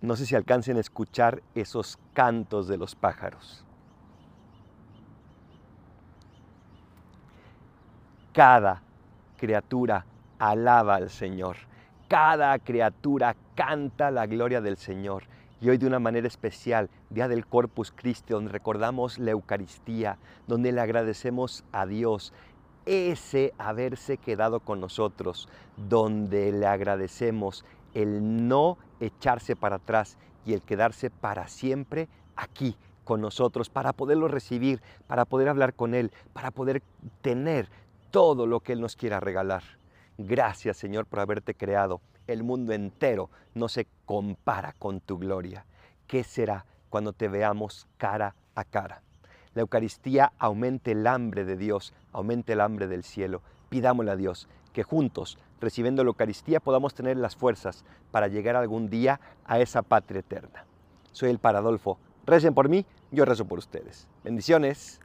No sé si alcancen a escuchar esos cantos de los pájaros. Cada criatura alaba al Señor. Cada criatura canta la gloria del Señor. Y hoy de una manera especial, Día del Corpus Christi, donde recordamos la Eucaristía, donde le agradecemos a Dios ese haberse quedado con nosotros, donde le agradecemos el no echarse para atrás y el quedarse para siempre aquí con nosotros, para poderlo recibir, para poder hablar con Él, para poder tener todo lo que Él nos quiera regalar. Gracias Señor por haberte creado. El mundo entero no se compara con tu gloria. ¿Qué será cuando te veamos cara a cara? La Eucaristía aumente el hambre de Dios, aumente el hambre del cielo. Pidámosle a Dios que juntos, recibiendo la Eucaristía, podamos tener las fuerzas para llegar algún día a esa patria eterna. Soy el Paradolfo. Recen por mí, yo rezo por ustedes. Bendiciones.